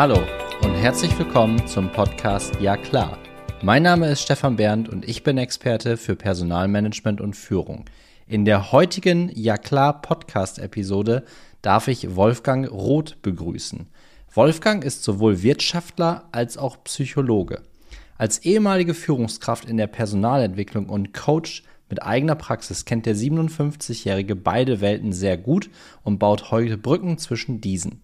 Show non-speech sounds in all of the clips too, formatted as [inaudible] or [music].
Hallo und herzlich willkommen zum Podcast Ja klar. Mein Name ist Stefan Berndt und ich bin Experte für Personalmanagement und Führung. In der heutigen Ja klar Podcast Episode darf ich Wolfgang Roth begrüßen. Wolfgang ist sowohl Wirtschaftler als auch Psychologe. Als ehemalige Führungskraft in der Personalentwicklung und Coach mit eigener Praxis kennt der 57-Jährige beide Welten sehr gut und baut heute Brücken zwischen diesen.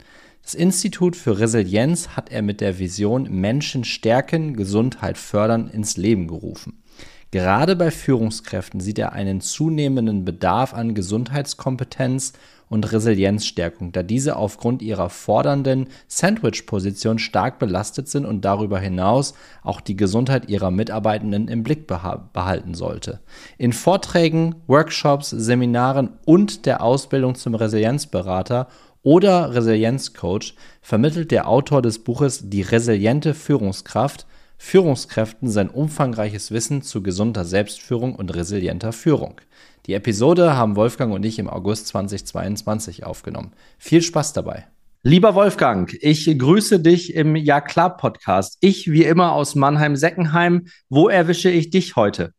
Das Institut für Resilienz hat er mit der Vision Menschen stärken, Gesundheit fördern ins Leben gerufen. Gerade bei Führungskräften sieht er einen zunehmenden Bedarf an Gesundheitskompetenz und Resilienzstärkung, da diese aufgrund ihrer fordernden Sandwich-Position stark belastet sind und darüber hinaus auch die Gesundheit ihrer Mitarbeitenden im Blick behalten sollte. In Vorträgen, Workshops, Seminaren und der Ausbildung zum Resilienzberater oder Resilienzcoach vermittelt der Autor des Buches Die resiliente Führungskraft Führungskräften sein umfangreiches Wissen zu gesunder Selbstführung und resilienter Führung. Die Episode haben Wolfgang und ich im August 2022 aufgenommen. Viel Spaß dabei. Lieber Wolfgang, ich grüße dich im Ja klar Podcast. Ich wie immer aus Mannheim-Seckenheim. Wo erwische ich dich heute?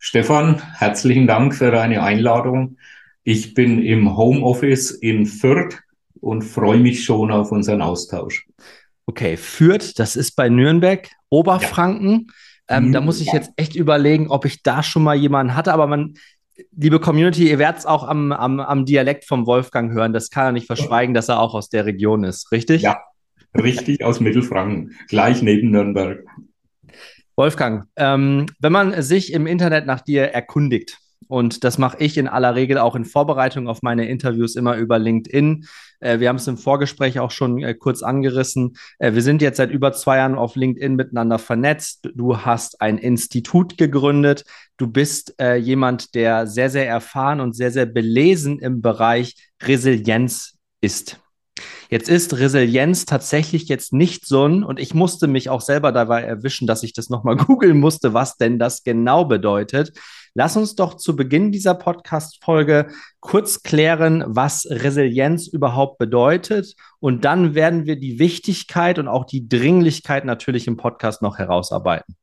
Stefan, herzlichen Dank für deine Einladung. Ich bin im Homeoffice in Fürth und freue mich schon auf unseren Austausch. Okay, Fürth, das ist bei Nürnberg, Oberfranken. Ja. Ähm, da muss ich jetzt echt überlegen, ob ich da schon mal jemanden hatte, aber man, liebe Community, ihr werdet es auch am, am, am Dialekt vom Wolfgang hören. Das kann er nicht verschweigen, dass er auch aus der Region ist, richtig? Ja, richtig aus Mittelfranken, gleich neben Nürnberg. Wolfgang, ähm, wenn man sich im Internet nach dir erkundigt, und das mache ich in aller Regel auch in Vorbereitung auf meine Interviews immer über LinkedIn. Äh, wir haben es im Vorgespräch auch schon äh, kurz angerissen. Äh, wir sind jetzt seit über zwei Jahren auf LinkedIn miteinander vernetzt. Du hast ein Institut gegründet. Du bist äh, jemand, der sehr, sehr erfahren und sehr, sehr belesen im Bereich Resilienz ist. Jetzt ist Resilienz tatsächlich jetzt nicht so ein, und ich musste mich auch selber dabei erwischen, dass ich das nochmal [laughs] googeln musste, was denn das genau bedeutet. Lass uns doch zu Beginn dieser Podcast-Folge kurz klären, was Resilienz überhaupt bedeutet. Und dann werden wir die Wichtigkeit und auch die Dringlichkeit natürlich im Podcast noch herausarbeiten.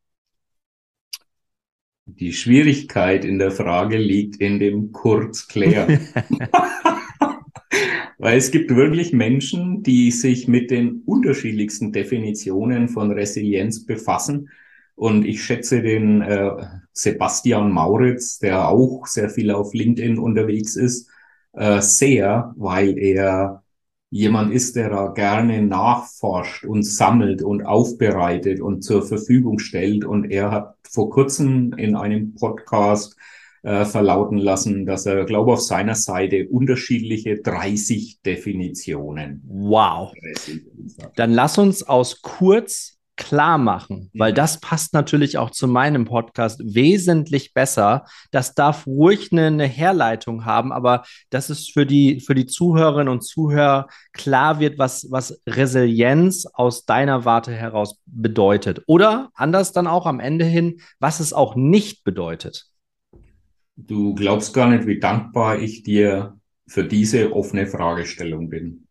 Die Schwierigkeit in der Frage liegt in dem Kurzklären. [laughs] Weil es gibt wirklich Menschen, die sich mit den unterschiedlichsten Definitionen von Resilienz befassen und ich schätze den äh, Sebastian Mauritz, der auch sehr viel auf LinkedIn unterwegs ist, äh, sehr, weil er jemand ist, der da gerne nachforscht und sammelt und aufbereitet und zur Verfügung stellt. Und er hat vor kurzem in einem Podcast äh, verlauten lassen, dass er, glaube auf seiner Seite unterschiedliche 30 Definitionen. Wow. Dann lass uns aus kurz klar machen, weil das passt natürlich auch zu meinem Podcast wesentlich besser. Das darf ruhig eine, eine Herleitung haben, aber dass es für die, für die Zuhörerinnen und Zuhörer klar wird, was, was Resilienz aus deiner Warte heraus bedeutet. Oder anders dann auch am Ende hin, was es auch nicht bedeutet. Du glaubst gar nicht, wie dankbar ich dir für diese offene Fragestellung bin.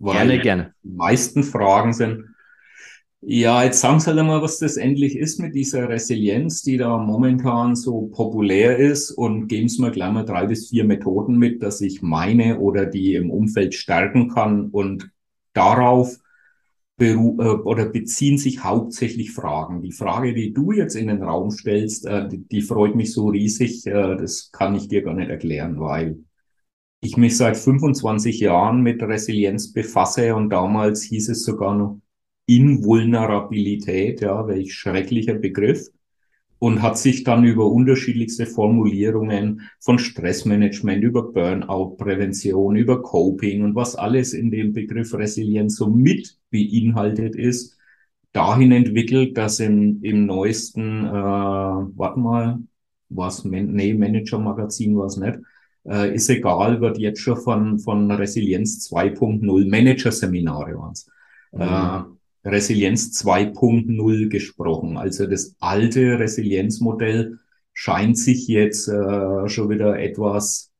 gerne, gerne. Die meisten Fragen sind, ja, jetzt sagen Sie halt einmal, was das endlich ist mit dieser Resilienz, die da momentan so populär ist und geben Sie mir gleich mal drei bis vier Methoden mit, dass ich meine oder die im Umfeld stärken kann und darauf beru äh, oder beziehen sich hauptsächlich Fragen. Die Frage, die du jetzt in den Raum stellst, äh, die, die freut mich so riesig, äh, das kann ich dir gar nicht erklären, weil ich mich seit 25 Jahren mit Resilienz befasse und damals hieß es sogar noch Invulnerabilität, ja, welch schrecklicher Begriff, und hat sich dann über unterschiedlichste Formulierungen von Stressmanagement, über Burnout-Prävention, über Coping und was alles in dem Begriff Resilienz so mit beinhaltet ist, dahin entwickelt, dass im, im neuesten, äh, warte mal, was, nee, Manager-Magazin war es nicht, äh, ist egal, wird jetzt schon von, von Resilienz 2.0 Manager-Seminare waren's. Mhm. Äh, Resilienz 2.0 gesprochen. Also das alte Resilienzmodell scheint sich jetzt äh, schon wieder etwas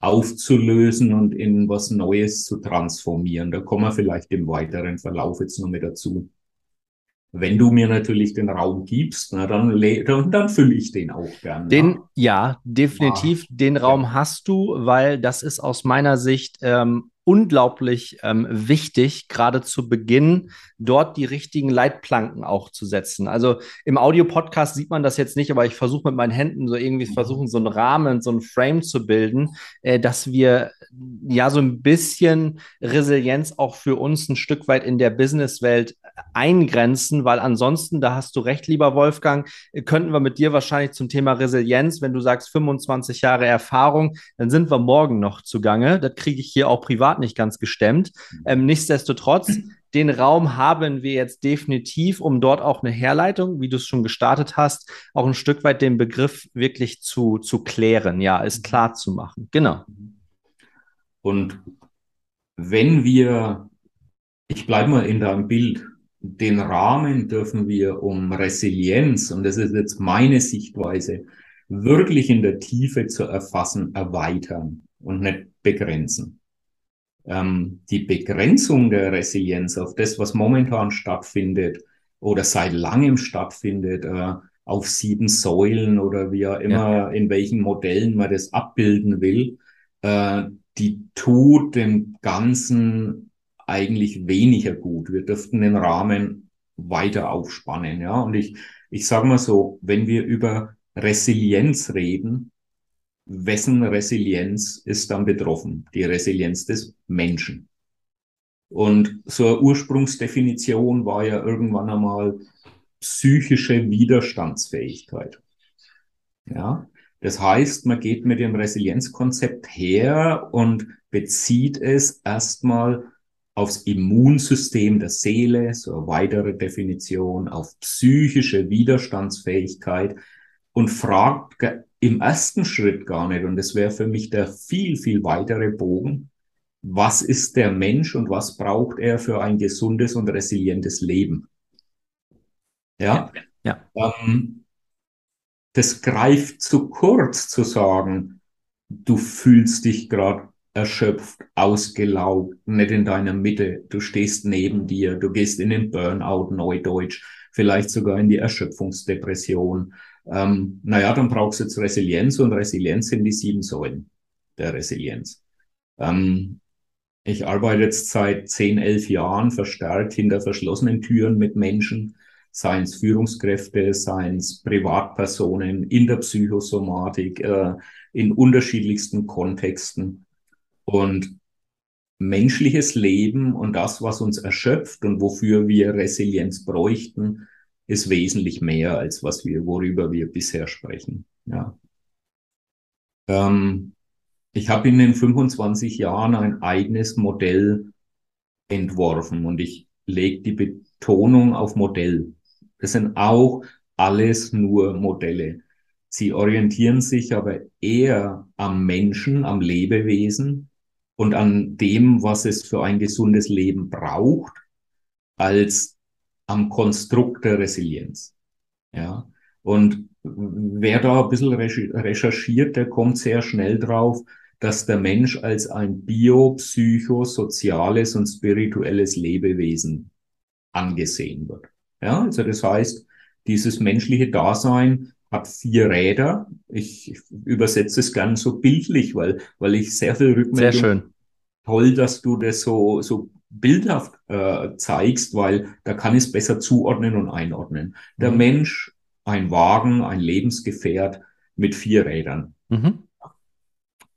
aufzulösen und in was Neues zu transformieren. Da kommen wir vielleicht im weiteren Verlauf jetzt noch mit dazu. Wenn du mir natürlich den Raum gibst, na, dann, dann, dann fülle ich den auch gern. Den, ja, definitiv. Ah, den Raum ja. hast du, weil das ist aus meiner Sicht ähm, unglaublich ähm, wichtig, gerade zu Beginn dort die richtigen Leitplanken auch zu setzen. Also im Audio-Podcast sieht man das jetzt nicht, aber ich versuche mit meinen Händen so irgendwie versuchen, so einen Rahmen, so einen Frame zu bilden, äh, dass wir ja so ein bisschen Resilienz auch für uns ein Stück weit in der Businesswelt eingrenzen, weil ansonsten, da hast du recht, lieber Wolfgang, könnten wir mit dir wahrscheinlich zum Thema Resilienz, wenn du sagst 25 Jahre Erfahrung, dann sind wir morgen noch zugange. Das kriege ich hier auch privat nicht ganz gestemmt. Ähm, nichtsdestotrotz, den Raum haben wir jetzt definitiv, um dort auch eine Herleitung, wie du es schon gestartet hast, auch ein Stück weit den Begriff wirklich zu, zu klären, ja, es klar zu machen. Genau. Und wenn wir, ich bleibe mal in deinem Bild, den Rahmen dürfen wir um Resilienz, und das ist jetzt meine Sichtweise, wirklich in der Tiefe zu erfassen, erweitern und nicht begrenzen. Ähm, die Begrenzung der Resilienz auf das, was momentan stattfindet oder seit langem stattfindet, äh, auf sieben Säulen oder wie auch immer, ja. in welchen Modellen man das abbilden will, äh, die tut dem Ganzen eigentlich weniger gut. Wir dürften den Rahmen weiter aufspannen, ja. Und ich, ich sage mal so, wenn wir über Resilienz reden, wessen Resilienz ist dann betroffen? Die Resilienz des Menschen. Und so eine Ursprungsdefinition war ja irgendwann einmal psychische Widerstandsfähigkeit. Ja, das heißt, man geht mit dem Resilienzkonzept her und bezieht es erstmal aufs Immunsystem der Seele, so eine weitere Definition, auf psychische Widerstandsfähigkeit und fragt im ersten Schritt gar nicht, und das wäre für mich der viel, viel weitere Bogen, was ist der Mensch und was braucht er für ein gesundes und resilientes Leben? Ja, ja. Ähm, das greift zu kurz zu sagen, du fühlst dich gerade erschöpft, ausgelaugt, nicht in deiner Mitte, du stehst neben dir, du gehst in den Burnout, Neudeutsch, vielleicht sogar in die Erschöpfungsdepression. Ähm, naja, dann brauchst du jetzt Resilienz und Resilienz sind die sieben Säulen der Resilienz. Ähm, ich arbeite jetzt seit zehn, elf Jahren verstärkt hinter verschlossenen Türen mit Menschen, seien es Führungskräfte, seien es Privatpersonen in der Psychosomatik, äh, in unterschiedlichsten Kontexten. Und menschliches Leben und das, was uns erschöpft und wofür wir Resilienz bräuchten, ist wesentlich mehr als was wir, worüber wir bisher sprechen. Ja. Ähm, ich habe in den 25 Jahren ein eigenes Modell entworfen und ich lege die Betonung auf Modell. Das sind auch alles nur Modelle. Sie orientieren sich aber eher am Menschen, am Lebewesen und an dem, was es für ein gesundes Leben braucht, als am Konstrukt der Resilienz. Ja. Und wer da ein bisschen recherchiert, der kommt sehr schnell drauf, dass der Mensch als ein biopsychosoziales und spirituelles Lebewesen angesehen wird. Ja, also das heißt, dieses menschliche Dasein hat vier Räder. Ich, ich übersetze es gern so bildlich, weil, weil ich sehr viel Rückmeldung. Sehr schön. Toll, dass du das so, so bildhaft äh, zeigst, weil da kann ich es besser zuordnen und einordnen. Der mhm. Mensch, ein Wagen, ein Lebensgefährt mit vier Rädern. Mhm.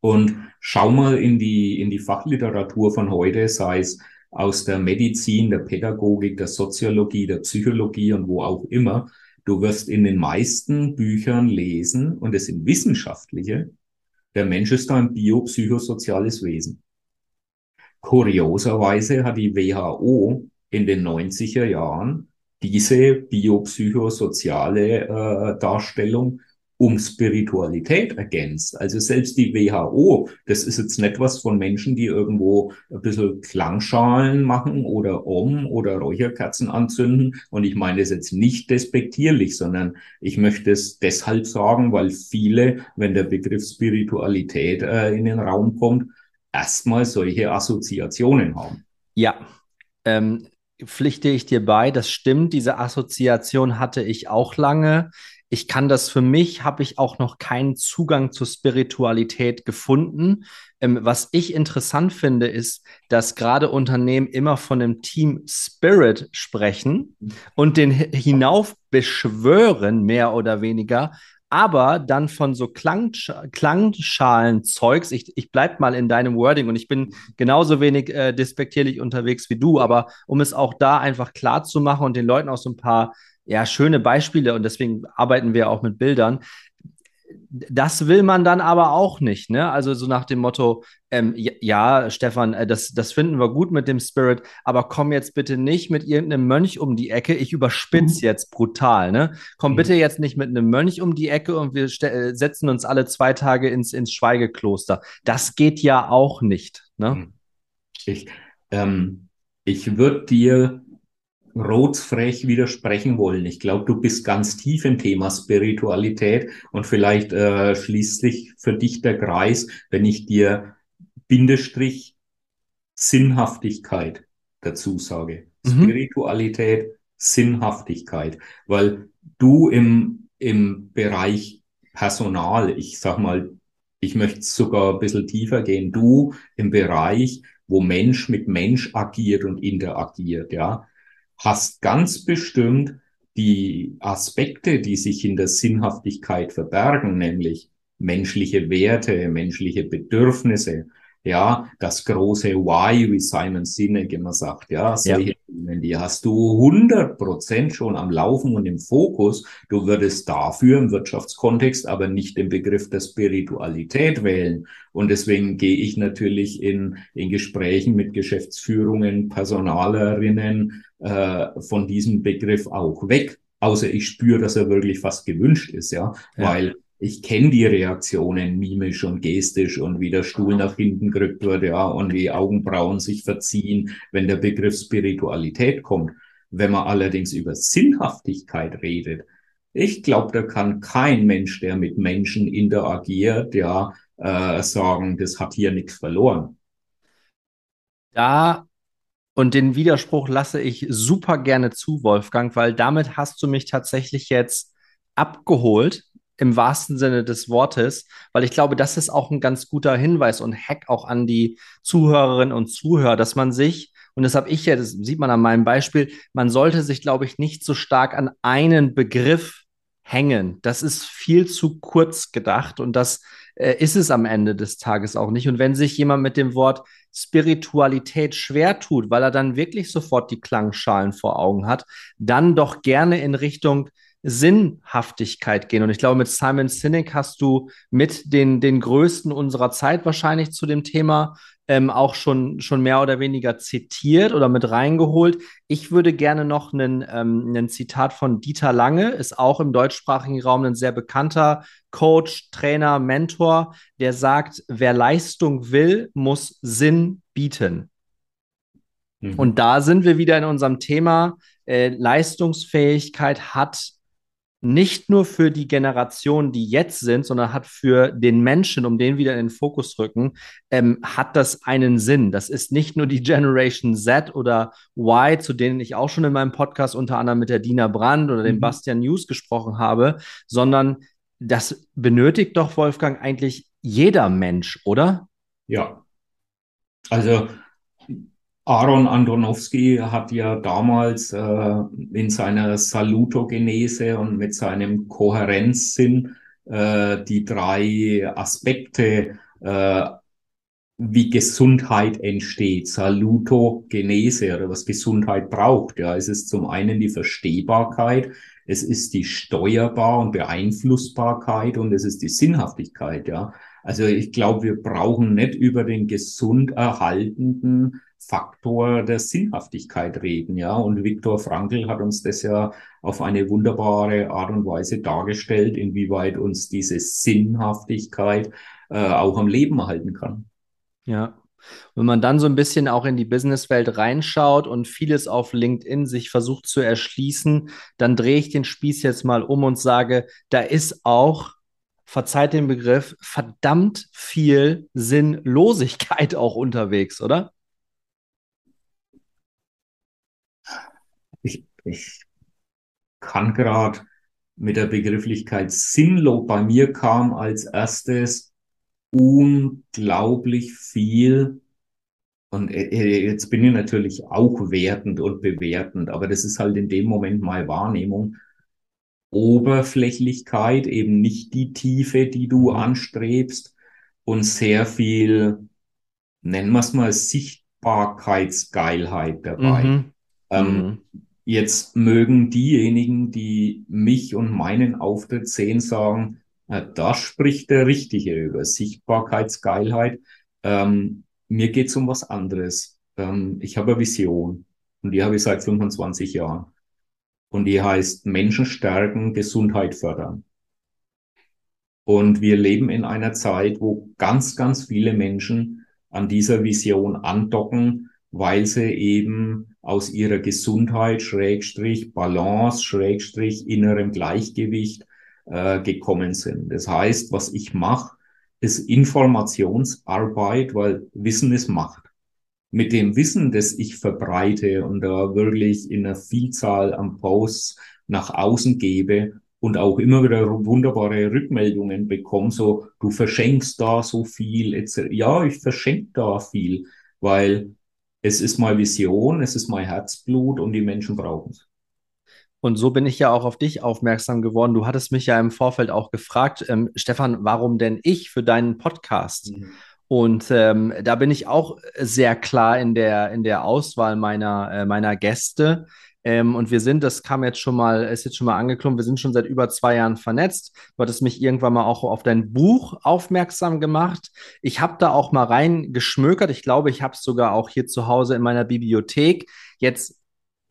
Und schau mal in die, in die Fachliteratur von heute, sei es aus der Medizin, der Pädagogik, der Soziologie, der Psychologie und wo auch immer. Du wirst in den meisten Büchern lesen, und es sind wissenschaftliche, der Mensch ist ein biopsychosoziales Wesen. Kurioserweise hat die WHO in den 90er Jahren diese biopsychosoziale äh, Darstellung um Spiritualität ergänzt. Also selbst die WHO, das ist jetzt nicht was von Menschen, die irgendwo ein bisschen Klangschalen machen oder Om oder Räucherkerzen anzünden. Und ich meine das jetzt nicht despektierlich, sondern ich möchte es deshalb sagen, weil viele, wenn der Begriff Spiritualität äh, in den Raum kommt, erstmal solche Assoziationen haben. Ja, ähm, pflichte ich dir bei, das stimmt. Diese Assoziation hatte ich auch lange ich kann das für mich, habe ich auch noch keinen Zugang zur Spiritualität gefunden. Ähm, was ich interessant finde, ist, dass gerade Unternehmen immer von dem Team Spirit sprechen und den hinauf beschwören, mehr oder weniger, aber dann von so Klang, Klangschalen-Zeugs, ich, ich bleib mal in deinem Wording und ich bin genauso wenig äh, despektierlich unterwegs wie du, aber um es auch da einfach klar zu machen und den Leuten auch so ein paar ja, schöne Beispiele und deswegen arbeiten wir auch mit Bildern. Das will man dann aber auch nicht, ne? Also so nach dem Motto, ähm, ja, Stefan, äh, das, das finden wir gut mit dem Spirit, aber komm jetzt bitte nicht mit irgendeinem Mönch um die Ecke. Ich überspitze mhm. jetzt brutal, ne? Komm mhm. bitte jetzt nicht mit einem Mönch um die Ecke und wir äh, setzen uns alle zwei Tage ins, ins Schweigekloster. Das geht ja auch nicht, ne? Mhm. Ich, ähm, ich würde dir rotsfrech widersprechen wollen. Ich glaube, du bist ganz tief im Thema Spiritualität und vielleicht äh, schließt sich für dich der Kreis, wenn ich dir Bindestrich Sinnhaftigkeit dazu sage. Mhm. Spiritualität, Sinnhaftigkeit, weil du im, im Bereich Personal, ich sag mal, ich möchte sogar ein bisschen tiefer gehen, du im Bereich, wo Mensch mit Mensch agiert und interagiert, ja, hast ganz bestimmt die Aspekte, die sich in der Sinnhaftigkeit verbergen, nämlich menschliche Werte, menschliche Bedürfnisse, ja, das große Why, wie Simon Sinek immer sagt, ja, solche ja. Themen, die hast du 100 Prozent schon am Laufen und im Fokus. Du würdest dafür im Wirtschaftskontext aber nicht den Begriff der Spiritualität wählen. Und deswegen gehe ich natürlich in, in Gesprächen mit Geschäftsführungen, Personalerinnen äh, von diesem Begriff auch weg. Außer ich spüre, dass er wirklich fast gewünscht ist, ja, ja. weil ich kenne die Reaktionen mimisch und gestisch und wie der Stuhl nach hinten gerückt wird, ja, und wie Augenbrauen sich verziehen, wenn der Begriff Spiritualität kommt. Wenn man allerdings über Sinnhaftigkeit redet, ich glaube, da kann kein Mensch, der mit Menschen interagiert, ja, äh, sagen, das hat hier nichts verloren. Da und den Widerspruch lasse ich super gerne zu, Wolfgang, weil damit hast du mich tatsächlich jetzt abgeholt im wahrsten Sinne des Wortes, weil ich glaube, das ist auch ein ganz guter Hinweis und Hack auch an die Zuhörerinnen und Zuhörer, dass man sich, und das habe ich ja, das sieht man an meinem Beispiel, man sollte sich, glaube ich, nicht so stark an einen Begriff hängen. Das ist viel zu kurz gedacht und das äh, ist es am Ende des Tages auch nicht. Und wenn sich jemand mit dem Wort Spiritualität schwer tut, weil er dann wirklich sofort die Klangschalen vor Augen hat, dann doch gerne in Richtung Sinnhaftigkeit gehen. Und ich glaube, mit Simon Sinek hast du mit den, den Größten unserer Zeit wahrscheinlich zu dem Thema ähm, auch schon, schon mehr oder weniger zitiert oder mit reingeholt. Ich würde gerne noch einen, ähm, einen Zitat von Dieter Lange, ist auch im deutschsprachigen Raum ein sehr bekannter Coach, Trainer, Mentor, der sagt, wer Leistung will, muss Sinn bieten. Mhm. Und da sind wir wieder in unserem Thema. Äh, Leistungsfähigkeit hat nicht nur für die Generation, die jetzt sind, sondern hat für den Menschen, um den wieder in den Fokus rücken, ähm, hat das einen Sinn. Das ist nicht nur die Generation Z oder Y, zu denen ich auch schon in meinem Podcast unter anderem mit der Dina Brand oder dem mhm. Bastian News gesprochen habe, sondern das benötigt doch, Wolfgang, eigentlich jeder Mensch, oder? Ja. Also Aaron Andronowski hat ja damals äh, in seiner Salutogenese und mit seinem Kohärenzsinn äh, die drei Aspekte, äh, wie Gesundheit entsteht, Salutogenese oder was Gesundheit braucht. Ja, es ist zum einen die Verstehbarkeit, es ist die Steuerbar und Beeinflussbarkeit und es ist die Sinnhaftigkeit. Ja, Also ich glaube, wir brauchen nicht über den gesund erhaltenden Faktor der Sinnhaftigkeit reden, ja. Und Viktor Frankl hat uns das ja auf eine wunderbare Art und Weise dargestellt, inwieweit uns diese Sinnhaftigkeit äh, auch am Leben erhalten kann. Ja. Wenn man dann so ein bisschen auch in die Businesswelt reinschaut und vieles auf LinkedIn sich versucht zu erschließen, dann drehe ich den Spieß jetzt mal um und sage, da ist auch verzeiht den Begriff, verdammt viel Sinnlosigkeit [laughs] auch unterwegs, oder? Ich, kann gerade mit der Begrifflichkeit sinnlos, bei mir kam als erstes unglaublich viel und äh, äh, jetzt bin ich natürlich auch wertend und bewertend, aber das ist halt in dem Moment meine Wahrnehmung. Oberflächlichkeit, eben nicht die Tiefe, die du mhm. anstrebst und sehr viel, nennen wir es mal, Sichtbarkeitsgeilheit dabei. Mhm. Ähm, mhm. Jetzt mögen diejenigen, die mich und meinen Auftritt sehen, sagen, da spricht der Richtige über Sichtbarkeitsgeilheit. Ähm, mir geht's um was anderes. Ähm, ich habe eine Vision und die habe ich seit 25 Jahren und die heißt Menschen stärken, Gesundheit fördern. Und wir leben in einer Zeit, wo ganz, ganz viele Menschen an dieser Vision andocken, weil sie eben aus ihrer Gesundheit, Schrägstrich, Balance, Schrägstrich, innerem Gleichgewicht äh, gekommen sind. Das heißt, was ich mache, ist Informationsarbeit, weil Wissen ist Macht mit dem Wissen, das ich verbreite und da wirklich in einer Vielzahl an Posts nach außen gebe und auch immer wieder wunderbare Rückmeldungen bekomme, so du verschenkst da so viel. Ja, ich verschenke da viel, weil es ist meine Vision, es ist mein Herzblut und die Menschen brauchen es. Und so bin ich ja auch auf dich aufmerksam geworden. Du hattest mich ja im Vorfeld auch gefragt, ähm, Stefan, warum denn ich für deinen Podcast? Mhm. Und ähm, da bin ich auch sehr klar in der, in der Auswahl meiner, äh, meiner Gäste. Ähm, und wir sind, das kam jetzt schon mal, ist jetzt schon mal angeklungen, wir sind schon seit über zwei Jahren vernetzt. Du hattest mich irgendwann mal auch auf dein Buch aufmerksam gemacht. Ich habe da auch mal reingeschmökert. Ich glaube, ich habe es sogar auch hier zu Hause in meiner Bibliothek. Jetzt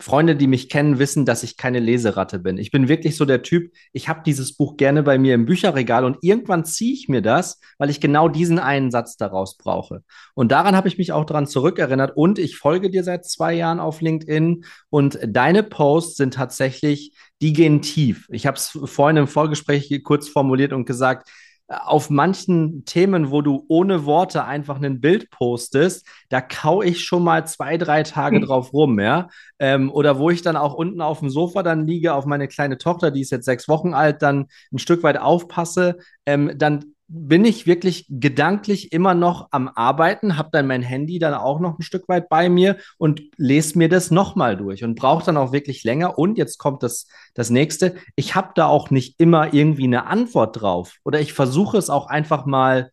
Freunde, die mich kennen, wissen, dass ich keine Leseratte bin. Ich bin wirklich so der Typ, ich habe dieses Buch gerne bei mir im Bücherregal und irgendwann ziehe ich mir das, weil ich genau diesen einen Satz daraus brauche. Und daran habe ich mich auch daran zurückerinnert und ich folge dir seit zwei Jahren auf LinkedIn und deine Posts sind tatsächlich, die gehen tief. Ich habe es vorhin im Vorgespräch kurz formuliert und gesagt, auf manchen Themen, wo du ohne Worte einfach ein Bild postest, da kau ich schon mal zwei, drei Tage hm. drauf rum, ja. Ähm, oder wo ich dann auch unten auf dem Sofa dann liege, auf meine kleine Tochter, die ist jetzt sechs Wochen alt, dann ein Stück weit aufpasse, ähm, dann bin ich wirklich gedanklich immer noch am Arbeiten, habe dann mein Handy dann auch noch ein Stück weit bei mir und lese mir das nochmal durch und brauche dann auch wirklich länger. Und jetzt kommt das, das nächste. Ich habe da auch nicht immer irgendwie eine Antwort drauf oder ich versuche es auch einfach mal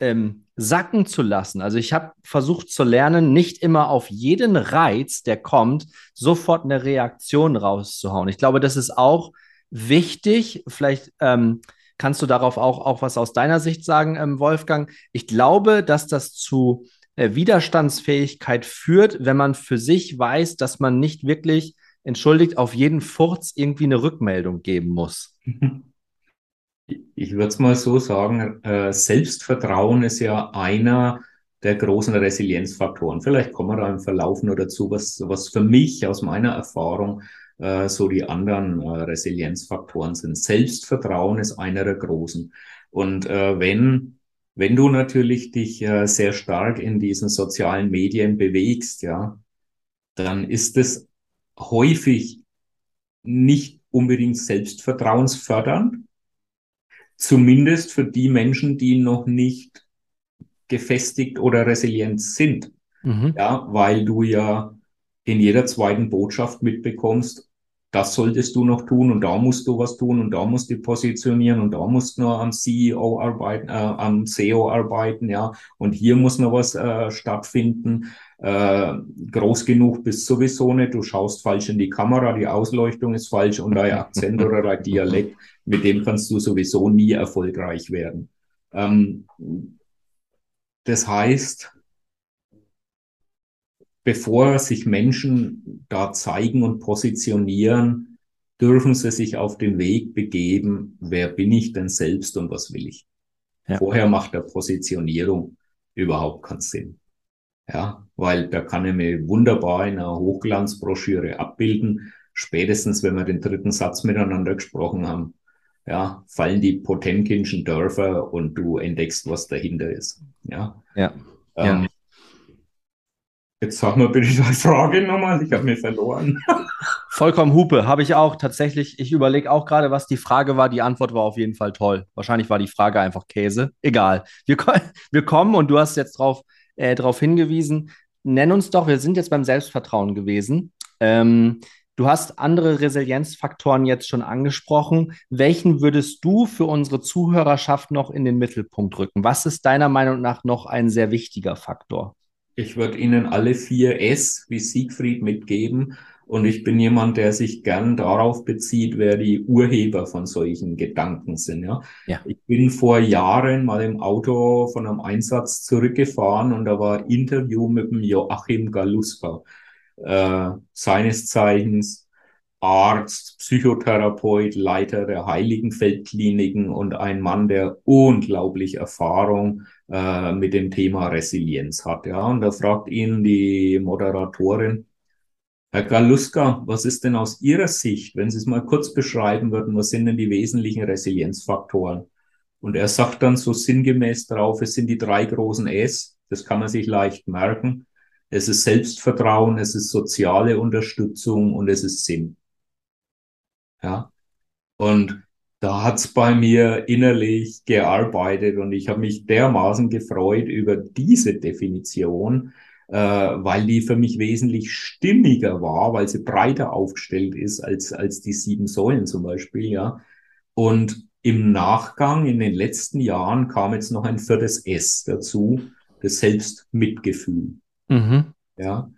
ähm, sacken zu lassen. Also ich habe versucht zu lernen, nicht immer auf jeden Reiz, der kommt, sofort eine Reaktion rauszuhauen. Ich glaube, das ist auch wichtig, vielleicht. Ähm, Kannst du darauf auch, auch was aus deiner Sicht sagen, ähm, Wolfgang? Ich glaube, dass das zu äh, Widerstandsfähigkeit führt, wenn man für sich weiß, dass man nicht wirklich, entschuldigt, auf jeden Furz irgendwie eine Rückmeldung geben muss. [laughs] Ich würde es mal so sagen, äh, Selbstvertrauen ist ja einer der großen Resilienzfaktoren. Vielleicht kommen wir da im Verlauf nur dazu, was, was für mich aus meiner Erfahrung äh, so die anderen äh, Resilienzfaktoren sind. Selbstvertrauen ist einer der großen. Und äh, wenn, wenn du natürlich dich äh, sehr stark in diesen sozialen Medien bewegst, ja, dann ist es häufig nicht unbedingt selbstvertrauensfördernd. Zumindest für die Menschen, die noch nicht gefestigt oder resilient sind. Mhm. Ja, weil du ja in jeder zweiten Botschaft mitbekommst, das solltest du noch tun und da musst du was tun und da musst du positionieren und da musst du noch am CEO arbeiten, äh, am SEO arbeiten, ja, und hier muss noch was äh, stattfinden. Äh, groß genug bist sowieso nicht, du schaust falsch in die Kamera, die Ausleuchtung ist falsch und dein Akzent oder dein Dialekt, mit dem kannst du sowieso nie erfolgreich werden. Ähm, das heißt, bevor sich Menschen da zeigen und positionieren, dürfen sie sich auf den Weg begeben, wer bin ich denn selbst und was will ich. Ja. Vorher macht der Positionierung überhaupt keinen Sinn. Ja, weil da kann ich mir wunderbar in einer Hochglanzbroschüre abbilden. Spätestens, wenn wir den dritten Satz miteinander gesprochen haben, ja, fallen die Potemkinschen Dörfer und du entdeckst, was dahinter ist. Ja. Ja. Ähm, ja. Jetzt sag mal bitte die Frage nochmal, ich habe mir verloren. Vollkommen Hupe, habe ich auch tatsächlich. Ich überlege auch gerade, was die Frage war. Die Antwort war auf jeden Fall toll. Wahrscheinlich war die Frage einfach Käse. Egal. Wir, [laughs] wir kommen und du hast jetzt drauf, äh, darauf hingewiesen. Nenn uns doch, wir sind jetzt beim Selbstvertrauen gewesen. Ähm, du hast andere Resilienzfaktoren jetzt schon angesprochen. Welchen würdest du für unsere Zuhörerschaft noch in den Mittelpunkt rücken? Was ist deiner Meinung nach noch ein sehr wichtiger Faktor? Ich würde Ihnen alle vier S wie Siegfried mitgeben. Und ich bin jemand, der sich gern darauf bezieht, wer die Urheber von solchen Gedanken sind. Ja? ja. Ich bin vor Jahren mal im Auto von einem Einsatz zurückgefahren und da war Interview mit dem Joachim Galuska, äh, seines Zeichens Arzt, Psychotherapeut, Leiter der Heiligenfeldkliniken und ein Mann, der unglaublich Erfahrung äh, mit dem Thema Resilienz hat. Ja, und da fragt ihn die Moderatorin, Herr Galuska, was ist denn aus Ihrer Sicht, wenn Sie es mal kurz beschreiben würden, was sind denn die wesentlichen Resilienzfaktoren? Und er sagt dann so sinngemäß drauf, es sind die drei großen S, das kann man sich leicht merken. Es ist Selbstvertrauen, es ist soziale Unterstützung und es ist Sinn. Ja. Und da hat's bei mir innerlich gearbeitet und ich habe mich dermaßen gefreut über diese Definition, äh, weil die für mich wesentlich stimmiger war, weil sie breiter aufgestellt ist als, als die sieben Säulen zum Beispiel, ja. Und im Nachgang in den letzten Jahren kam jetzt noch ein viertes S dazu, das Selbstmitgefühl. Mhm. Ja.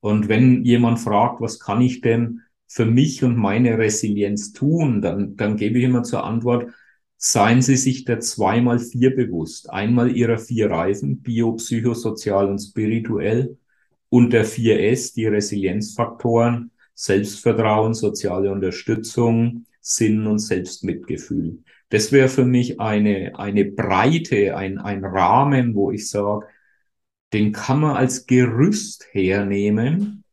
Und wenn jemand fragt, was kann ich denn für mich und meine Resilienz tun, dann, dann gebe ich immer zur Antwort, seien Sie sich der zweimal vier bewusst. Einmal Ihrer vier Reifen, bio, psychosozial und spirituell und der 4S, die Resilienzfaktoren, Selbstvertrauen, soziale Unterstützung, Sinn und Selbstmitgefühl. Das wäre für mich eine, eine Breite, ein, ein Rahmen, wo ich sage, den kann man als Gerüst hernehmen,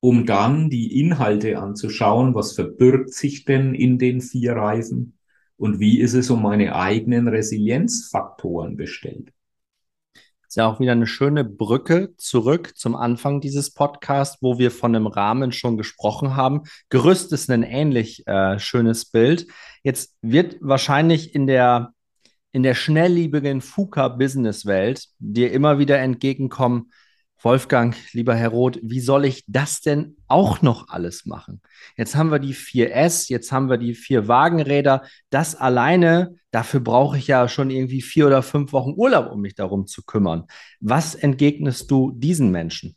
um dann die Inhalte anzuschauen, was verbirgt sich denn in den vier Reifen und wie ist es um meine eigenen Resilienzfaktoren bestellt. Ist ja auch wieder eine schöne Brücke zurück zum Anfang dieses Podcasts, wo wir von einem Rahmen schon gesprochen haben. Gerüst ist ein ähnlich äh, schönes Bild. Jetzt wird wahrscheinlich in der in der schnelllebigen FUKA-Business-Welt dir immer wieder entgegenkommen, Wolfgang, lieber Herr Roth, wie soll ich das denn auch noch alles machen? Jetzt haben wir die 4S, jetzt haben wir die vier Wagenräder. Das alleine, dafür brauche ich ja schon irgendwie vier oder fünf Wochen Urlaub, um mich darum zu kümmern. Was entgegnest du diesen Menschen?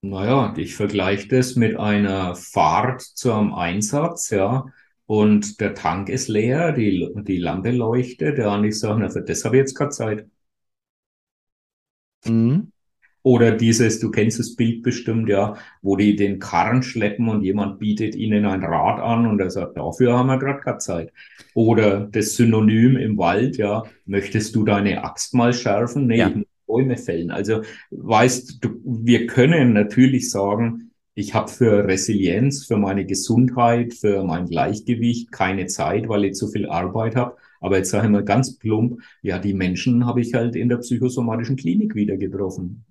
Naja, ich vergleiche das mit einer Fahrt zu einem Einsatz, ja. Und der Tank ist leer, die, die Lampe leuchtet, ja, und ich sage, na, für das habe ich jetzt keine Zeit. Mhm. Oder dieses, du kennst das Bild bestimmt, ja, wo die den Karren schleppen und jemand bietet ihnen ein Rad an und er sagt, dafür haben wir gerade keine Zeit. Oder das Synonym im Wald, ja, möchtest du deine Axt mal schärfen? Nee, ja. ich muss Bäume fällen. Also weißt du, wir können natürlich sagen, ich habe für Resilienz, für meine Gesundheit, für mein Gleichgewicht keine Zeit, weil ich zu viel Arbeit habe. Aber jetzt sage ich mal ganz plump, ja, die Menschen habe ich halt in der psychosomatischen Klinik wieder getroffen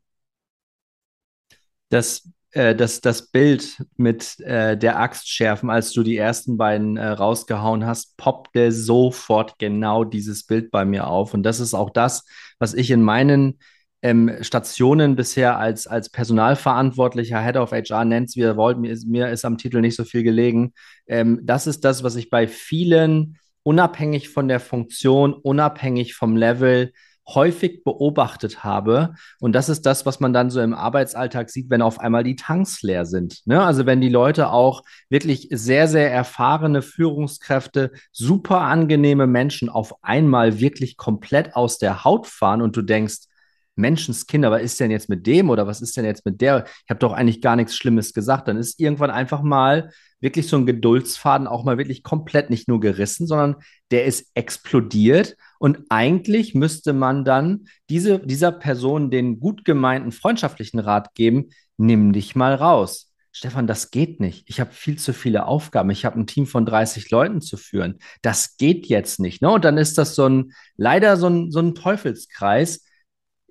das, äh, das, das Bild mit äh, der Axt schärfen, als du die ersten beiden äh, rausgehauen hast, poppte sofort genau dieses Bild bei mir auf. Und das ist auch das, was ich in meinen ähm, Stationen bisher als, als personalverantwortlicher Head of HR nennt, wie ihr wollt, mir ist, mir ist am Titel nicht so viel gelegen. Ähm, das ist das, was ich bei vielen, unabhängig von der Funktion, unabhängig vom Level, häufig beobachtet habe. Und das ist das, was man dann so im Arbeitsalltag sieht, wenn auf einmal die Tanks leer sind. Ne? Also wenn die Leute auch wirklich sehr, sehr erfahrene Führungskräfte, super angenehme Menschen auf einmal wirklich komplett aus der Haut fahren und du denkst, Menschenskinder, was ist denn jetzt mit dem oder was ist denn jetzt mit der? Ich habe doch eigentlich gar nichts Schlimmes gesagt. Dann ist irgendwann einfach mal wirklich so ein Geduldsfaden auch mal wirklich komplett nicht nur gerissen, sondern der ist explodiert. Und eigentlich müsste man dann diese, dieser Person den gut gemeinten freundschaftlichen Rat geben, nimm dich mal raus. Stefan, das geht nicht. Ich habe viel zu viele Aufgaben. Ich habe ein Team von 30 Leuten zu führen. Das geht jetzt nicht. Ne? Und dann ist das so ein, leider so ein, so ein Teufelskreis,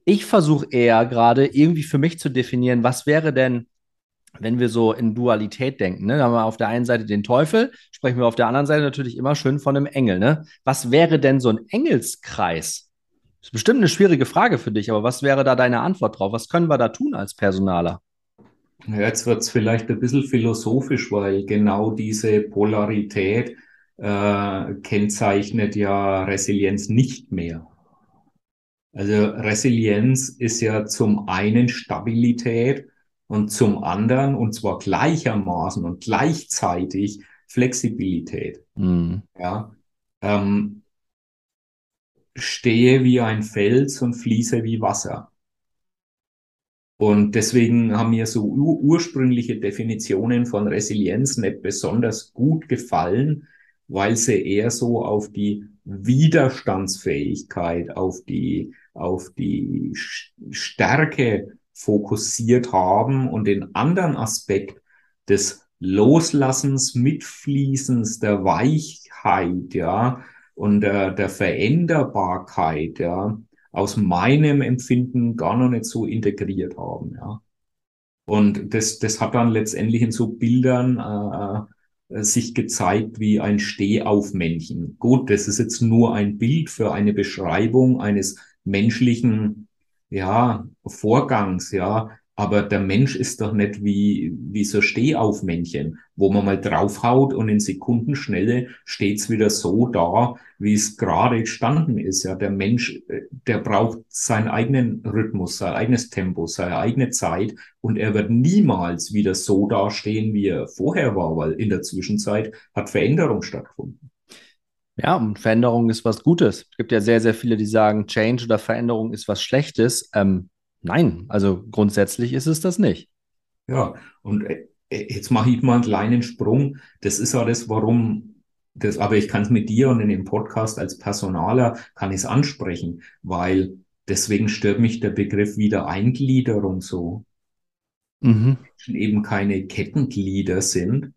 ich versuche eher gerade irgendwie für mich zu definieren, was wäre denn, wenn wir so in Dualität denken. Ne? Da haben wir auf der einen Seite den Teufel, sprechen wir auf der anderen Seite natürlich immer schön von einem Engel. Ne? Was wäre denn so ein Engelskreis? Das ist bestimmt eine schwierige Frage für dich, aber was wäre da deine Antwort drauf? Was können wir da tun als Personaler? Ja, jetzt wird es vielleicht ein bisschen philosophisch, weil genau diese Polarität äh, kennzeichnet ja Resilienz nicht mehr. Also Resilienz ist ja zum einen Stabilität und zum anderen, und zwar gleichermaßen und gleichzeitig Flexibilität. Mhm. Ja, ähm, stehe wie ein Fels und fließe wie Wasser. Und deswegen haben mir so ur ursprüngliche Definitionen von Resilienz nicht besonders gut gefallen, weil sie eher so auf die Widerstandsfähigkeit, auf die auf die Stärke fokussiert haben und den anderen Aspekt des Loslassens, Mitfließens, der Weichheit, ja, und der, der Veränderbarkeit, ja, aus meinem Empfinden gar noch nicht so integriert haben, ja. Und das, das hat dann letztendlich in so Bildern äh, äh sich gezeigt wie ein Stehaufmännchen. Gut, das ist jetzt nur ein Bild für eine Beschreibung eines menschlichen, ja, Vorgangs, ja. Aber der Mensch ist doch nicht wie, wie so Stehaufmännchen, wo man mal draufhaut und in Sekundenschnelle steht's wieder so da, wie es gerade gestanden ist. Ja, der Mensch, äh, der braucht seinen eigenen Rhythmus, sein eigenes Tempo, seine eigene Zeit und er wird niemals wieder so dastehen, wie er vorher war, weil in der Zwischenzeit hat Veränderung stattgefunden. Ja, und Veränderung ist was Gutes. Es gibt ja sehr, sehr viele, die sagen, Change oder Veränderung ist was Schlechtes. Ähm, nein, also grundsätzlich ist es das nicht. Ja, und äh, jetzt mache ich mal einen kleinen Sprung. Das ist ja das, warum das, aber ich kann es mit dir und in dem Podcast als Personaler kann ich es ansprechen, weil deswegen stört mich der Begriff Wiedereingliederung so. Mhm. Menschen eben keine Kettenglieder sind,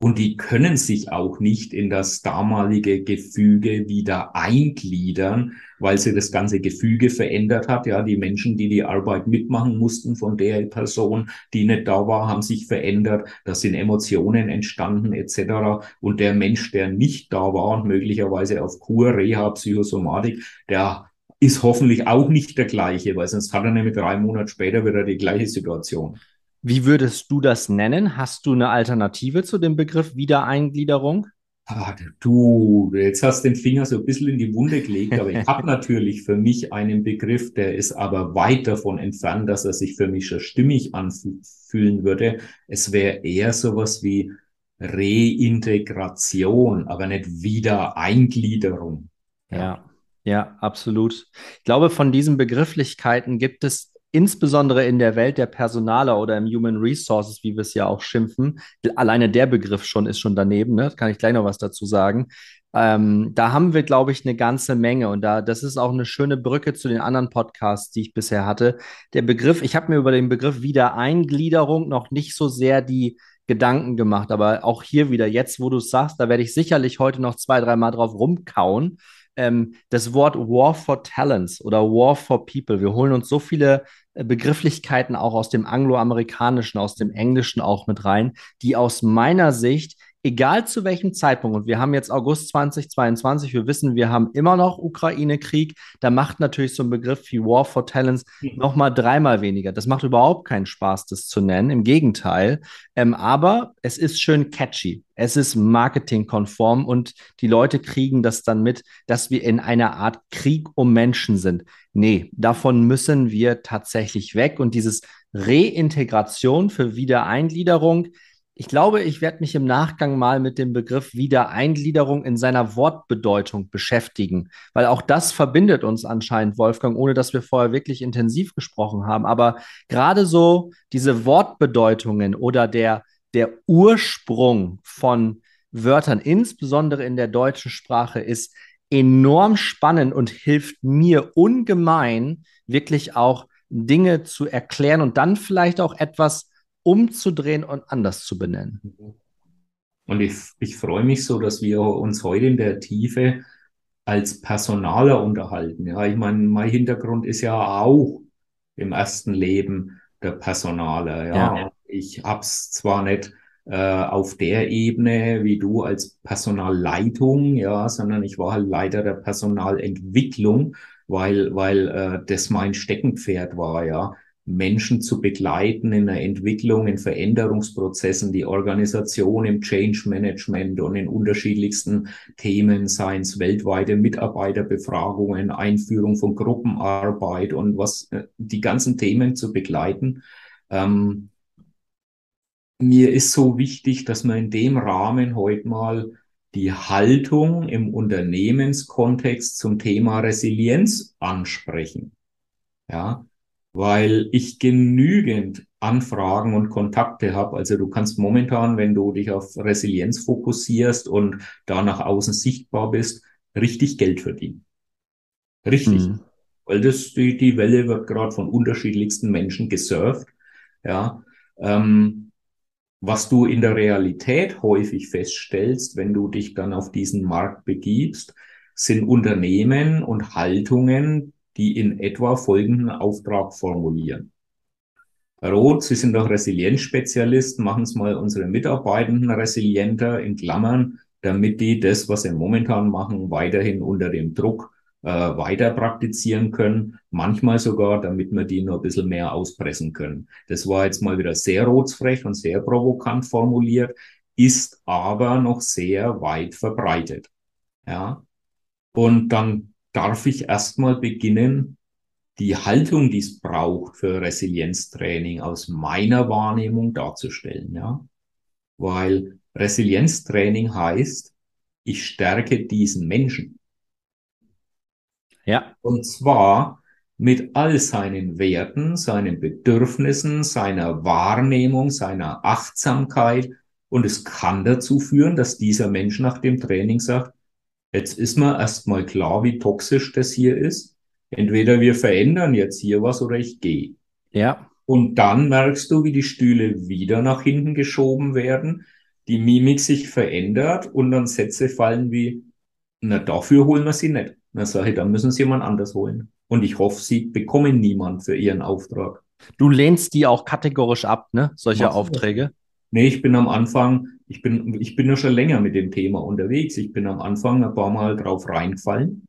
und die können sich auch nicht in das damalige Gefüge wieder eingliedern, weil sie das ganze Gefüge verändert hat. Ja, die Menschen, die die Arbeit mitmachen mussten von der Person, die nicht da war, haben sich verändert. Da sind Emotionen entstanden etc. Und der Mensch, der nicht da war und möglicherweise auf Kur, Reha, Psychosomatik, der ist hoffentlich auch nicht der gleiche, weil sonst hat er nämlich drei Monate später wieder die gleiche Situation. Wie würdest du das nennen? Hast du eine Alternative zu dem Begriff Wiedereingliederung? Ah, du, jetzt hast den Finger so ein bisschen in die Wunde gelegt, aber ich habe [laughs] natürlich für mich einen Begriff, der ist aber weit davon entfernt, dass er sich für mich schon stimmig anfühlen würde. Es wäre eher sowas wie Reintegration, aber nicht Wiedereingliederung. Ja. ja, ja, absolut. Ich glaube, von diesen Begrifflichkeiten gibt es insbesondere in der Welt der Personaler oder im Human Resources, wie wir es ja auch schimpfen, alleine der Begriff schon ist schon daneben, ne? kann ich gleich noch was dazu sagen. Ähm, da haben wir, glaube ich, eine ganze Menge und da, das ist auch eine schöne Brücke zu den anderen Podcasts, die ich bisher hatte. Der Begriff, ich habe mir über den Begriff Wiedereingliederung noch nicht so sehr die Gedanken gemacht, aber auch hier wieder, jetzt, wo du es sagst, da werde ich sicherlich heute noch zwei, dreimal drauf rumkauen. Ähm, das Wort War for Talents oder War for People. Wir holen uns so viele Begrifflichkeiten auch aus dem Angloamerikanischen, aus dem Englischen auch mit rein, die aus meiner Sicht egal zu welchem Zeitpunkt, und wir haben jetzt August 2022, wir wissen, wir haben immer noch Ukraine-Krieg, da macht natürlich so ein Begriff wie War for Talents mhm. nochmal dreimal weniger. Das macht überhaupt keinen Spaß, das zu nennen, im Gegenteil. Ähm, aber es ist schön catchy. Es ist marketingkonform und die Leute kriegen das dann mit, dass wir in einer Art Krieg um Menschen sind. Nee, davon müssen wir tatsächlich weg und dieses Reintegration für Wiedereingliederung, ich glaube, ich werde mich im Nachgang mal mit dem Begriff Wiedereingliederung in seiner Wortbedeutung beschäftigen, weil auch das verbindet uns anscheinend, Wolfgang, ohne dass wir vorher wirklich intensiv gesprochen haben. Aber gerade so diese Wortbedeutungen oder der, der Ursprung von Wörtern, insbesondere in der deutschen Sprache, ist enorm spannend und hilft mir ungemein, wirklich auch Dinge zu erklären und dann vielleicht auch etwas umzudrehen und anders zu benennen. Und ich, ich freue mich so, dass wir uns heute in der Tiefe als Personaler unterhalten. Ja, ich meine, mein Hintergrund ist ja auch im ersten Leben der Personaler. Ja, ja. ich hab's zwar nicht äh, auf der Ebene wie du als Personalleitung, ja, sondern ich war halt Leiter der Personalentwicklung, weil weil äh, das mein Steckenpferd war, ja. Menschen zu begleiten in der Entwicklung, in Veränderungsprozessen, die Organisation im Change Management und in unterschiedlichsten Themen, seien es weltweite Mitarbeiterbefragungen, Einführung von Gruppenarbeit und was äh, die ganzen Themen zu begleiten. Ähm, mir ist so wichtig, dass wir in dem Rahmen heute mal die Haltung im Unternehmenskontext zum Thema Resilienz ansprechen. Ja, weil ich genügend Anfragen und Kontakte habe. Also du kannst momentan, wenn du dich auf Resilienz fokussierst und da nach außen sichtbar bist, richtig Geld verdienen. Richtig. Mhm. Weil das, die, die Welle wird gerade von unterschiedlichsten Menschen gesurft. Ja. Ähm, was du in der Realität häufig feststellst, wenn du dich dann auf diesen Markt begibst, sind Unternehmen und Haltungen, die in etwa folgenden Auftrag formulieren. Roth, Sie sind doch Resilienzspezialist, machen es mal unsere Mitarbeitenden resilienter in Klammern, damit die das, was sie momentan machen, weiterhin unter dem Druck äh, weiter praktizieren können. Manchmal sogar, damit wir die nur ein bisschen mehr auspressen können. Das war jetzt mal wieder sehr rotsfrech und sehr provokant formuliert, ist aber noch sehr weit verbreitet. Ja. Und dann darf ich erstmal beginnen, die Haltung, die es braucht für Resilienztraining aus meiner Wahrnehmung darzustellen, ja. Weil Resilienztraining heißt, ich stärke diesen Menschen. Ja. Und zwar mit all seinen Werten, seinen Bedürfnissen, seiner Wahrnehmung, seiner Achtsamkeit. Und es kann dazu führen, dass dieser Mensch nach dem Training sagt, Jetzt ist mir erstmal klar, wie toxisch das hier ist. Entweder wir verändern jetzt hier was oder ich gehe. Ja. Und dann merkst du, wie die Stühle wieder nach hinten geschoben werden, die Mimik sich verändert und dann Sätze fallen wie, na, dafür holen wir sie nicht. Na, sage ich, dann müssen sie jemand anders holen. Und ich hoffe, sie bekommen niemand für ihren Auftrag. Du lehnst die auch kategorisch ab, ne? Solche Machst Aufträge? Nee, ich bin am Anfang, ich bin, ich bin ja schon länger mit dem Thema unterwegs. Ich bin am Anfang ein paar Mal drauf reingefallen.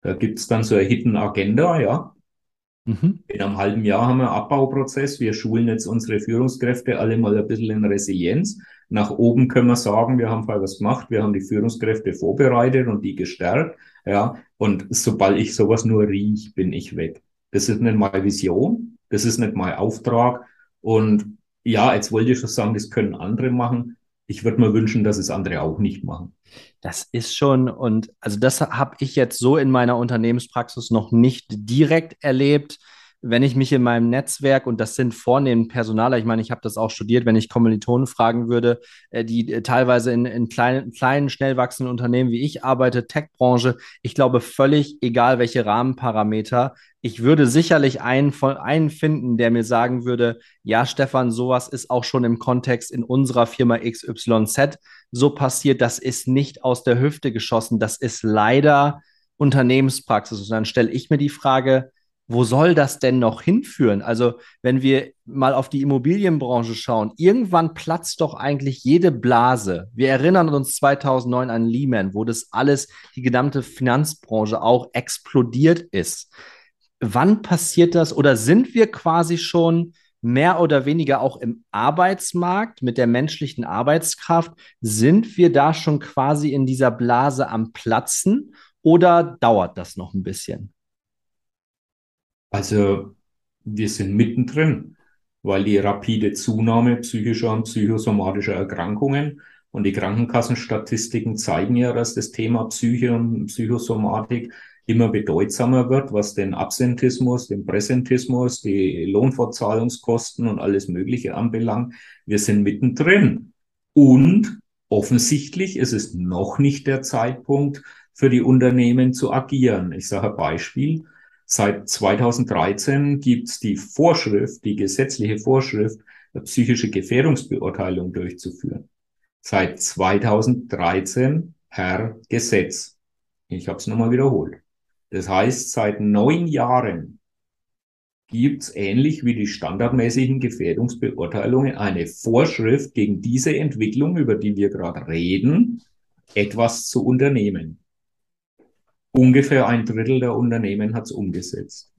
Da gibt's dann so eine Hidden Agenda, ja. Mhm. In einem halben Jahr haben wir einen Abbauprozess. Wir schulen jetzt unsere Führungskräfte alle mal ein bisschen in Resilienz. Nach oben können wir sagen, wir haben was gemacht. Wir haben die Führungskräfte vorbereitet und die gestärkt. Ja. Und sobald ich sowas nur riech, bin ich weg. Das ist nicht meine Vision. Das ist nicht mein Auftrag. Und ja, jetzt wollte ich schon sagen, das können andere machen. Ich würde mir wünschen, dass es andere auch nicht machen. Das ist schon, und also das habe ich jetzt so in meiner Unternehmenspraxis noch nicht direkt erlebt wenn ich mich in meinem Netzwerk, und das sind vornehmend Personaler, ich meine, ich habe das auch studiert, wenn ich Kommilitonen fragen würde, äh, die äh, teilweise in, in kleinen, kleinen, schnell wachsenden Unternehmen wie ich arbeite, Tech-Branche, ich glaube völlig egal, welche Rahmenparameter, ich würde sicherlich einen, von, einen finden, der mir sagen würde, ja, Stefan, sowas ist auch schon im Kontext in unserer Firma XYZ so passiert, das ist nicht aus der Hüfte geschossen, das ist leider Unternehmenspraxis. Und dann stelle ich mir die Frage, wo soll das denn noch hinführen? Also, wenn wir mal auf die Immobilienbranche schauen, irgendwann platzt doch eigentlich jede Blase. Wir erinnern uns 2009 an Lehman, wo das alles, die gesamte Finanzbranche auch explodiert ist. Wann passiert das oder sind wir quasi schon mehr oder weniger auch im Arbeitsmarkt mit der menschlichen Arbeitskraft? Sind wir da schon quasi in dieser Blase am Platzen oder dauert das noch ein bisschen? Also wir sind mittendrin, weil die rapide Zunahme psychischer und psychosomatischer Erkrankungen und die Krankenkassenstatistiken zeigen ja, dass das Thema Psyche und Psychosomatik immer bedeutsamer wird, was den Absentismus, den Präsentismus, die Lohnfortzahlungskosten und alles Mögliche anbelangt. Wir sind mittendrin. Und offensichtlich ist es noch nicht der Zeitpunkt für die Unternehmen zu agieren. Ich sage ein Beispiel. Seit 2013 gibt es die Vorschrift, die gesetzliche Vorschrift, eine psychische Gefährdungsbeurteilung durchzuführen. Seit 2013 per Gesetz. Ich habe es nochmal wiederholt. Das heißt, seit neun Jahren gibt es ähnlich wie die standardmäßigen Gefährdungsbeurteilungen eine Vorschrift gegen diese Entwicklung, über die wir gerade reden, etwas zu unternehmen. Ungefähr ein Drittel der Unternehmen hat es umgesetzt.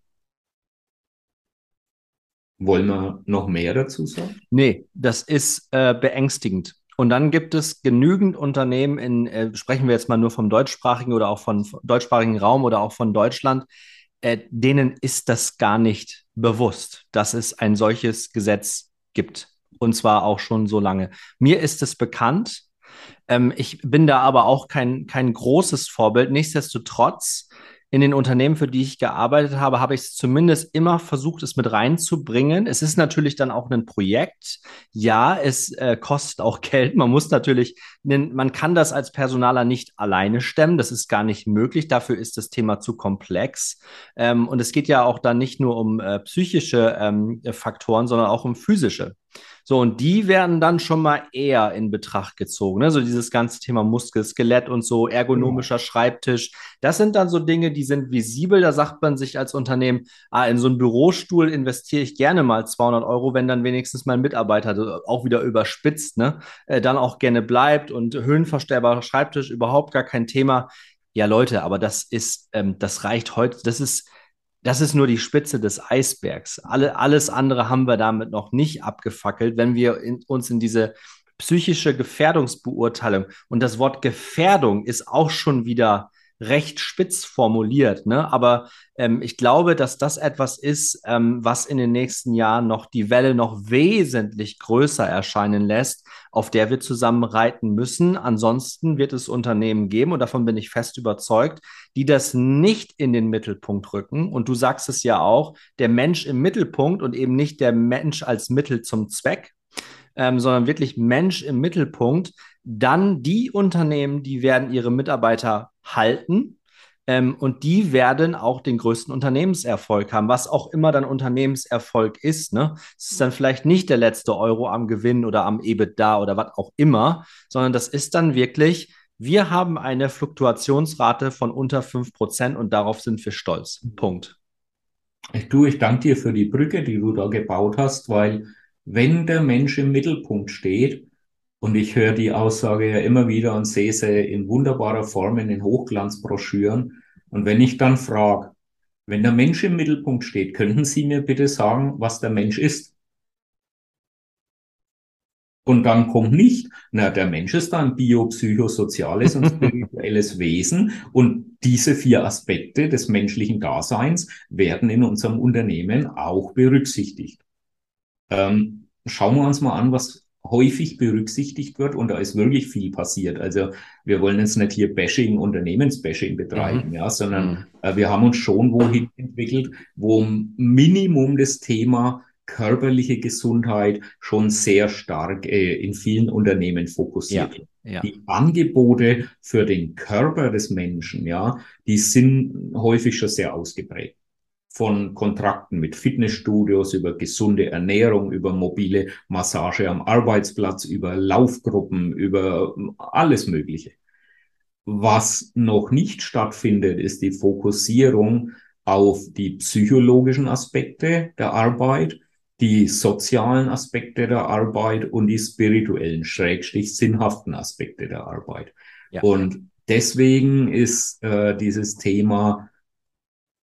Wollen wir noch mehr dazu sagen? Nee, das ist äh, beängstigend. Und dann gibt es genügend Unternehmen in, äh, sprechen wir jetzt mal nur vom deutschsprachigen oder auch von, von deutschsprachigen Raum oder auch von Deutschland, äh, denen ist das gar nicht bewusst, dass es ein solches Gesetz gibt. Und zwar auch schon so lange. Mir ist es bekannt, ähm, ich bin da aber auch kein, kein großes Vorbild. Nichtsdestotrotz, in den Unternehmen, für die ich gearbeitet habe, habe ich es zumindest immer versucht, es mit reinzubringen. Es ist natürlich dann auch ein Projekt. Ja, es äh, kostet auch [laughs] Geld. Man muss natürlich, man kann das als Personaler nicht alleine stemmen. Das ist gar nicht möglich. Dafür ist das Thema zu komplex. Ähm, und es geht ja auch dann nicht nur um äh, psychische ähm, Faktoren, sondern auch um physische. So, und die werden dann schon mal eher in Betracht gezogen. Ne? So dieses ganze Thema Muskel, Skelett und so, ergonomischer Schreibtisch. Das sind dann so Dinge, die sind visibel. Da sagt man sich als Unternehmen, ah, in so einen Bürostuhl investiere ich gerne mal 200 Euro, wenn dann wenigstens mein Mitarbeiter auch wieder überspitzt, ne? Äh, dann auch gerne bleibt und höhenverstellbarer Schreibtisch überhaupt gar kein Thema. Ja, Leute, aber das ist, ähm, das reicht heute, das ist, das ist nur die Spitze des Eisbergs. Alle, alles andere haben wir damit noch nicht abgefackelt, wenn wir in, uns in diese psychische Gefährdungsbeurteilung und das Wort Gefährdung ist auch schon wieder recht spitz formuliert. Ne? Aber ähm, ich glaube, dass das etwas ist, ähm, was in den nächsten Jahren noch die Welle noch wesentlich größer erscheinen lässt, auf der wir zusammen reiten müssen. Ansonsten wird es Unternehmen geben, und davon bin ich fest überzeugt, die das nicht in den Mittelpunkt rücken. Und du sagst es ja auch, der Mensch im Mittelpunkt und eben nicht der Mensch als Mittel zum Zweck, ähm, sondern wirklich Mensch im Mittelpunkt, dann die Unternehmen, die werden ihre Mitarbeiter halten. Ähm, und die werden auch den größten Unternehmenserfolg haben, was auch immer dann Unternehmenserfolg ist. Ne? Es ist dann vielleicht nicht der letzte Euro am Gewinn oder am EBITDA oder was auch immer, sondern das ist dann wirklich, wir haben eine Fluktuationsrate von unter 5% und darauf sind wir stolz. Punkt. Du, ich danke dir für die Brücke, die du da gebaut hast, weil wenn der Mensch im Mittelpunkt steht, und ich höre die Aussage ja immer wieder und sehe sie in wunderbarer Form in den Hochglanzbroschüren. Und wenn ich dann frage, wenn der Mensch im Mittelpunkt steht, könnten Sie mir bitte sagen, was der Mensch ist? Und dann kommt nicht, na, der Mensch ist ein biopsychosoziales und spirituelles [laughs] Wesen und diese vier Aspekte des menschlichen Daseins werden in unserem Unternehmen auch berücksichtigt. Ähm, schauen wir uns mal an, was häufig berücksichtigt wird und da ist wirklich viel passiert. Also wir wollen jetzt nicht hier Bashing, Unternehmensbashing betreiben, mhm. ja, sondern mhm. äh, wir haben uns schon wohin entwickelt, wo Minimum das Thema körperliche Gesundheit schon sehr stark äh, in vielen Unternehmen fokussiert. Ja, ja. Die Angebote für den Körper des Menschen, ja, die sind häufig schon sehr ausgeprägt von Kontrakten mit Fitnessstudios über gesunde Ernährung, über mobile Massage am Arbeitsplatz, über Laufgruppen, über alles Mögliche. Was noch nicht stattfindet, ist die Fokussierung auf die psychologischen Aspekte der Arbeit, die sozialen Aspekte der Arbeit und die spirituellen, schrägstrich sinnhaften Aspekte der Arbeit. Ja. Und deswegen ist äh, dieses Thema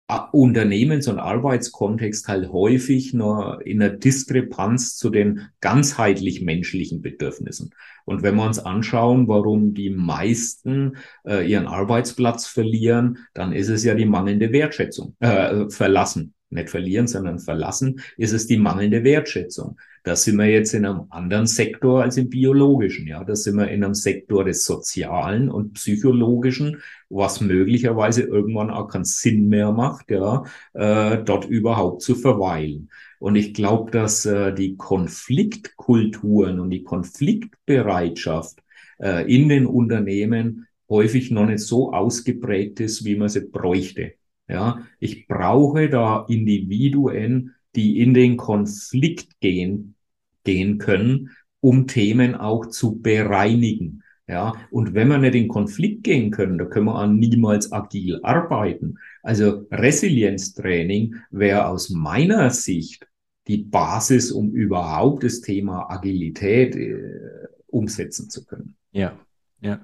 Unternehmens- und Arbeitskontext halt häufig nur in einer Diskrepanz zu den ganzheitlich menschlichen Bedürfnissen. Und wenn wir uns anschauen, warum die meisten äh, ihren Arbeitsplatz verlieren, dann ist es ja die mangelnde Wertschätzung, äh, verlassen nicht verlieren, sondern verlassen, ist es die mangelnde Wertschätzung. Da sind wir jetzt in einem anderen Sektor als im biologischen. Ja, da sind wir in einem Sektor des sozialen und psychologischen, was möglicherweise irgendwann auch keinen Sinn mehr macht, ja, äh, dort überhaupt zu verweilen. Und ich glaube, dass äh, die Konfliktkulturen und die Konfliktbereitschaft äh, in den Unternehmen häufig noch nicht so ausgeprägt ist, wie man sie bräuchte. Ja, ich brauche da Individuen, die in den Konflikt gehen, gehen können, um Themen auch zu bereinigen. Ja, und wenn wir nicht in Konflikt gehen können, da können wir auch niemals agil arbeiten. Also Resilienztraining wäre aus meiner Sicht die Basis, um überhaupt das Thema Agilität äh, umsetzen zu können. Ja, ja.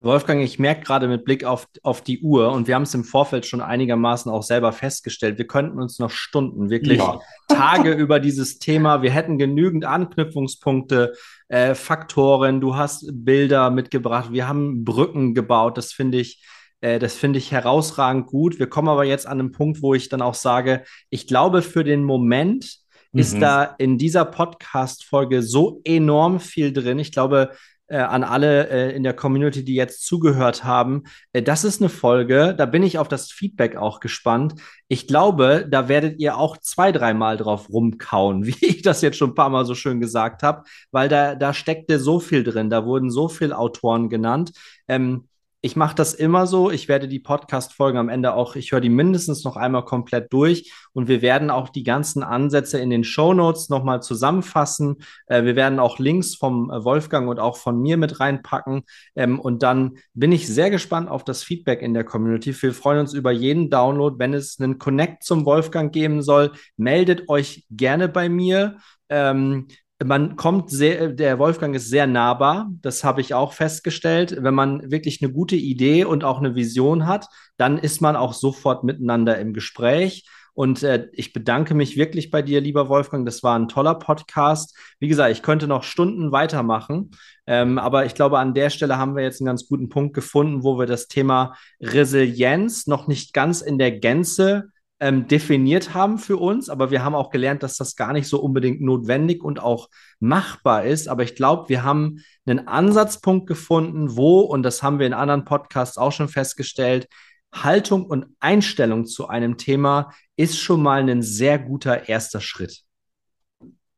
Wolfgang, ich merke gerade mit Blick auf, auf die Uhr und wir haben es im Vorfeld schon einigermaßen auch selber festgestellt, wir könnten uns noch Stunden, wirklich ja. [laughs] Tage über dieses Thema, wir hätten genügend Anknüpfungspunkte, äh, Faktoren, du hast Bilder mitgebracht, wir haben Brücken gebaut, das finde ich, äh, das finde ich herausragend gut. Wir kommen aber jetzt an einen Punkt, wo ich dann auch sage, ich glaube, für den Moment ist mhm. da in dieser Podcast-Folge so enorm viel drin. Ich glaube, äh, an alle äh, in der Community, die jetzt zugehört haben. Äh, das ist eine Folge, da bin ich auf das Feedback auch gespannt. Ich glaube, da werdet ihr auch zwei, dreimal drauf rumkauen, [laughs] wie ich das jetzt schon ein paar Mal so schön gesagt habe, weil da, da steckte so viel drin, da wurden so viele Autoren genannt. Ähm, ich mache das immer so. Ich werde die Podcast-Folgen am Ende auch, ich höre die mindestens noch einmal komplett durch und wir werden auch die ganzen Ansätze in den Show Notes nochmal zusammenfassen. Äh, wir werden auch Links vom äh, Wolfgang und auch von mir mit reinpacken. Ähm, und dann bin ich sehr gespannt auf das Feedback in der Community. Wir freuen uns über jeden Download. Wenn es einen Connect zum Wolfgang geben soll, meldet euch gerne bei mir. Ähm, man kommt sehr, der Wolfgang ist sehr nahbar, das habe ich auch festgestellt. Wenn man wirklich eine gute Idee und auch eine Vision hat, dann ist man auch sofort miteinander im Gespräch. Und äh, ich bedanke mich wirklich bei dir, lieber Wolfgang. Das war ein toller Podcast. Wie gesagt, ich könnte noch Stunden weitermachen. Ähm, aber ich glaube, an der Stelle haben wir jetzt einen ganz guten Punkt gefunden, wo wir das Thema Resilienz noch nicht ganz in der Gänze ähm, definiert haben für uns, aber wir haben auch gelernt, dass das gar nicht so unbedingt notwendig und auch machbar ist. Aber ich glaube, wir haben einen Ansatzpunkt gefunden, wo, und das haben wir in anderen Podcasts auch schon festgestellt, Haltung und Einstellung zu einem Thema ist schon mal ein sehr guter erster Schritt.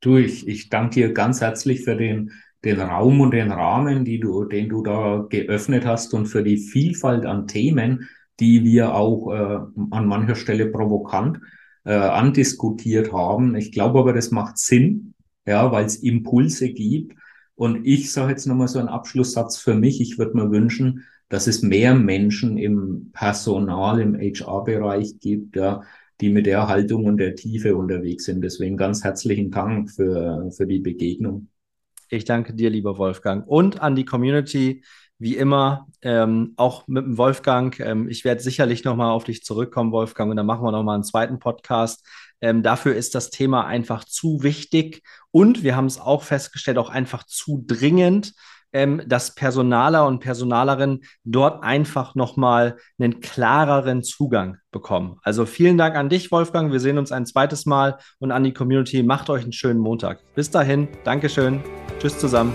Du, ich, ich danke dir ganz herzlich für den, den Raum und den Rahmen, die du, den du da geöffnet hast und für die Vielfalt an Themen, die wir auch äh, an mancher Stelle provokant äh, andiskutiert haben. Ich glaube aber, das macht Sinn, ja, weil es Impulse gibt. Und ich sage jetzt nochmal so einen Abschlusssatz für mich. Ich würde mir wünschen, dass es mehr Menschen im Personal, im HR-Bereich gibt, ja, die mit der Haltung und der Tiefe unterwegs sind. Deswegen ganz herzlichen Dank für, für die Begegnung. Ich danke dir, lieber Wolfgang, und an die Community wie immer, ähm, auch mit dem Wolfgang. Ähm, ich werde sicherlich nochmal auf dich zurückkommen, Wolfgang, und dann machen wir nochmal einen zweiten Podcast. Ähm, dafür ist das Thema einfach zu wichtig und wir haben es auch festgestellt, auch einfach zu dringend, ähm, dass Personaler und Personalerinnen dort einfach nochmal einen klareren Zugang bekommen. Also vielen Dank an dich, Wolfgang. Wir sehen uns ein zweites Mal und an die Community. Macht euch einen schönen Montag. Bis dahin, Dankeschön. Tschüss zusammen.